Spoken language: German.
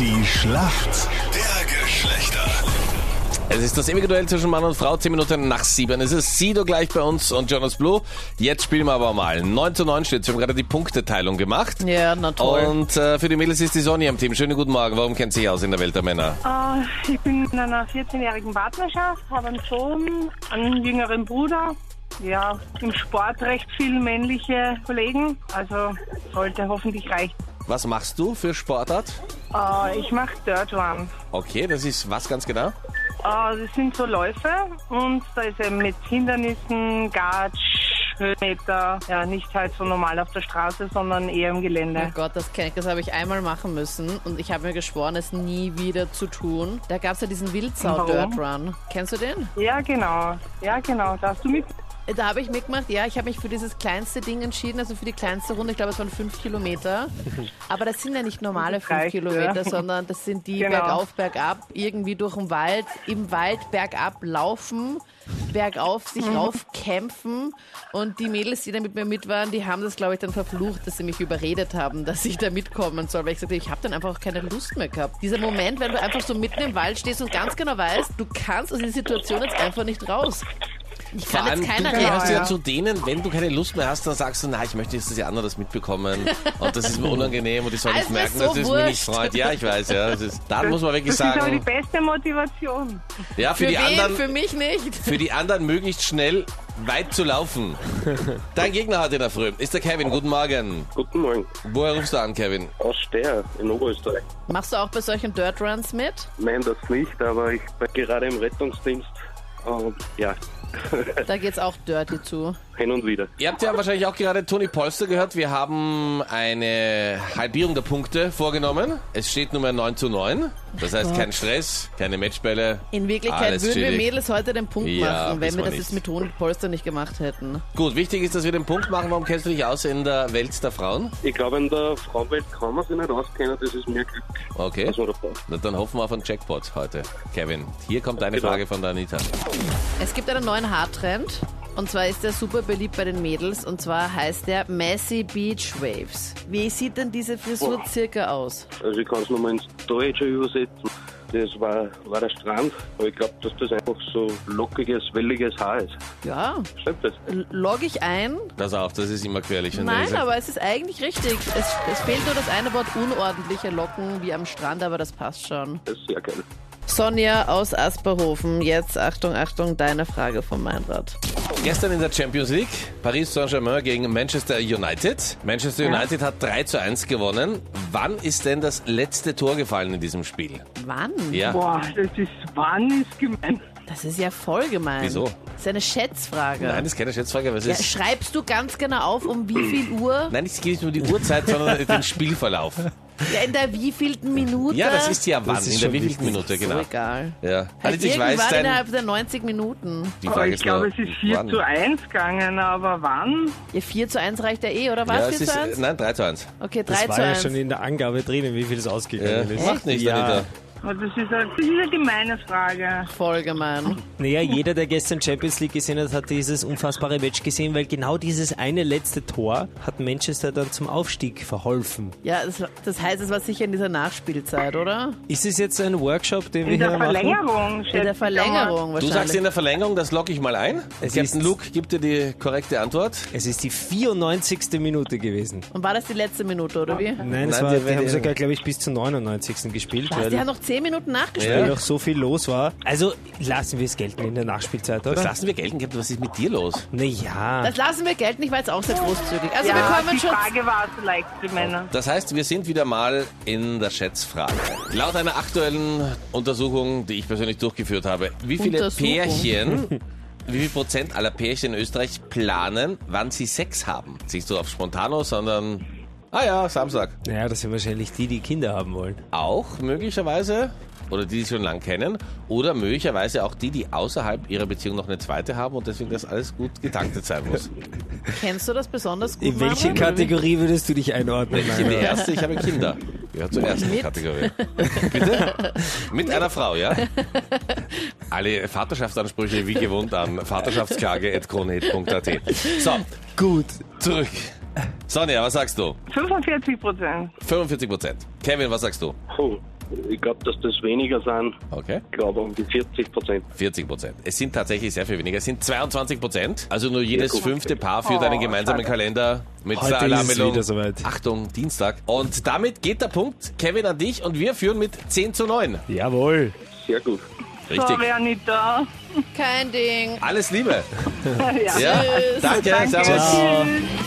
Die Schlacht der Geschlechter. Es ist das ewige Duell zwischen Mann und Frau, 10 Minuten nach 7. Es ist Sido gleich bei uns und Jonas Blue. Jetzt spielen wir aber mal. 9 zu 9 steht. Wir haben gerade die Punkteteilung gemacht. Ja, na toll. Und äh, für die Mädels ist die Sonja im Team. Schönen guten Morgen. Warum kennt sie sich aus in der Welt der Männer? Äh, ich bin in einer 14-jährigen Partnerschaft, habe einen Sohn, einen jüngeren Bruder. Ja, im Sport recht viele männliche Kollegen, also sollte hoffentlich reichen. Was machst du für Sportart? Äh, ich mache Dirt Run. Okay, das ist was ganz genau? Äh, das sind so Läufe und da ist eben mit Hindernissen, Gatsch, Höhenmeter, ja, nicht halt so normal auf der Straße, sondern eher im Gelände. Oh Gott, das kenne ich. Das habe ich einmal machen müssen und ich habe mir geschworen, es nie wieder zu tun. Da gab es ja diesen Wildsau Warum? Dirt Run. Kennst du den? Ja, genau. Ja, genau. Da hast du mit. Da habe ich mitgemacht, ja, ich habe mich für dieses kleinste Ding entschieden, also für die kleinste Runde, ich glaube es waren fünf Kilometer. Aber das sind ja nicht normale fünf reicht, Kilometer, ja. sondern das sind die Genau. bergauf, bergab, irgendwie durch den Wald, im Wald bergab laufen, bergauf sich raufkämpfen. Und die Mädels, die da mit mir mit waren, die haben das, glaube ich, dann verflucht, dass sie mich überredet haben, dass ich da mitkommen soll. Weil ich sagte, ich habe dann einfach auch keine Lust mehr gehabt. Dieser Moment, wenn du einfach so mitten im Wald stehst und ganz genau weißt, du kannst aus dieser Situation jetzt einfach nicht raus. Ich Vor kann allem, jetzt keiner du gehörst ja zu denen, wenn du keine Lust mehr hast, dann sagst du, na, ich möchte jetzt, dass die anderen das mitbekommen und das ist mir unangenehm und ich soll nicht mir merken, so dass es mir nicht wurscht. freut. Ja, ich weiß, ja. Das ist, da muss man wirklich Das ist aber die sagen, beste Motivation. ja, für, Für die wen? anderen, Für mich nicht. für die anderen möglichst schnell weit zu laufen. Dein Gegner heute in der Früh ist der Kevin. Guten Morgen. Guten Morgen. Woher rufst du an, Kevin? Aus Steyr in Oberösterreich. Machst du auch bei solchen Dirt Runs mit? Nein, das nicht, aber ich bin gerade im Rettungsdienst. Und ja, Da geht's auch dirty zu. hin und wieder. Ihr habt ja wahrscheinlich auch gerade Toni Polster gehört. Wir haben eine Halbierung der Punkte vorgenommen. Es steht Nummer 9 zu 9. Das heißt, kein Stress, keine Matchbälle. In Wirklichkeit Alles würden wir chillig. Mädels heute den Punkt Ja, machen, wenn wissen wir wir das jetzt nicht. mit Ton und Polster nicht gemacht hätten. Gut, wichtig ist, dass wir den Punkt machen. Warum kennst du dich aus in der Welt der Frauen? Ich glaube, in der Frauenwelt kann man sich nicht auskennen, das ist mehr Glück, Okay. was man da braucht. Na, dann hoffen wir auf einen Jackpot heute. Kevin, hier kommt eine Genau. Frage von der Anita. Es gibt einen neuen Haartrend. Und zwar ist der super beliebt bei den Mädels. Und zwar heißt der Messy Beach Waves. Wie sieht denn diese Frisur Boah. circa aus? Also ich kann es nochmal ins Deutsche übersetzen. Das war, war der Strand, aber ich glaube, dass das einfach so lockiges, welliges Haar ist. Ja, Stimmt das? log ich ein. Pass auf, das ist immer gefährlich. wenn Nein, diese- aber es ist eigentlich richtig. Es, es fehlt nur das eine Wort unordentliche Locken wie am Strand, aber das passt schon. Das ist sehr geil. Sonja aus Asperhofen, jetzt Achtung, Achtung, deine Frage von Meinrad. Gestern in der Champions League, Paris Saint-Germain gegen Manchester United. Manchester United hat 3 zu 1 gewonnen. Wann ist denn das letzte Tor gefallen in diesem Spiel? Wann? Ja. Boah, das ist, wann ist gemein. Das ist ja voll gemein. Wieso? Das ist eine Schätzfrage. Nein, das ist keine Schätzfrage. Was ja, ist? schreibst du ganz genau auf, um wie viel Uhr? Nein, es geht nicht um die Uhrzeit, sondern den Spielverlauf. Ja, in der wievielten Minute? Ja, das ist ja wann, ist in der schon wievielten. Minute, so genau. egal. Ja. Halt Also ich irgendwann weiß, dein, innerhalb der 90 Minuten. die Aber Frage ich ist glaube, nur, es ist 4 wann? zu 1 gegangen, aber wann? Ja, 4 zu 1 reicht ja eh, oder was? Ja, 4 es zu ist, 1? nein, 3 zu 1. Okay, 3 Das zu war ja 1. schon in der Angabe drinnen, wie viel es Ja. ausgegangen ist. Macht nichts, ja. Anita. Das ist, eine, das ist eine gemeine Frage. Voll gemein. Naja, jeder, der gestern Champions League gesehen hat, hat dieses unfassbare Match gesehen, weil genau dieses eine letzte Tor hat Manchester dann zum Aufstieg verholfen. Ja, das, das heißt, es war sicher in dieser Nachspielzeit, oder? Ist es jetzt ein Workshop, den wir In der hier machen? Verlängerung, In der ich mal. Verlängerung Du wahrscheinlich. sagst in der Verlängerung, das logge ich mal ein. Es Captain ist- Luke gibt dir die korrekte Antwort. Es ist die 94. Minute gewesen. Und war das die letzte Minute, oder wie? Nein, es Nein, war, die- die, haben sogar, glaube ich, bis zur 99. gespielt, Was, die haben noch 10 Minuten nachgespielt. weil noch so viel los war. Also lassen wir es gelten in der Nachspielzeit, Das oder? lassen wir gelten, Captain. Was ist mit dir los? Naja. Das lassen wir gelten, ich war jetzt auch sehr großzügig. Also wir Ja, kommen die schon... Frage war so leicht für Männer. Das heißt, wir sind wieder mal in der Schätzfrage. Laut einer aktuellen Untersuchung, die ich persönlich durchgeführt habe, wie viele? Pärchen, wie viel Prozent aller Pärchen in Österreich planen, wann sie Sex haben? Nicht so auf Spontano, sondern, ah ja, Samstag. Naja, das sind wahrscheinlich die, die Kinder haben wollen. Auch möglicherweise, oder die, die schon lang kennen, oder möglicherweise auch die, die außerhalb ihrer Beziehung noch eine zweite haben und deswegen das alles gut getaktet sein muss. Kennst du das besonders gut, In welche wie? Kategorie würdest du dich einordnen? Ich in die erste, ich habe Kinder. Gehört zur ersten Mit? Kategorie. Bitte? Mit einer Frau, ja? Alle Vaterschaftsansprüche wie gewohnt an vaterschaftsklage.kronet.at. So, Gut. zurück. Sonja, was sagst du? 45 Prozent. 45 Prozent. Kevin, was sagst du? Oh, Ich glaube, dass das weniger sind. Okay. Ich glaube um die 40 Prozent. 40 Prozent. Es sind tatsächlich sehr viel weniger. Es sind 22 Prozent. Also nur jedes gut. fünfte Paar führt einen gemeinsamen Kalender mit Heute der ist Alarmmeldung. wieder soweit. Achtung, Dienstag. Und damit geht der Punkt, Kevin, an dich und wir führen mit 10 zu 9. Jawohl. Sehr gut. Richtig. Sorry, Anita. Kein Ding. Alles Liebe. ja. Ja, danke. Danke. Servus. Ciao. Tschüss.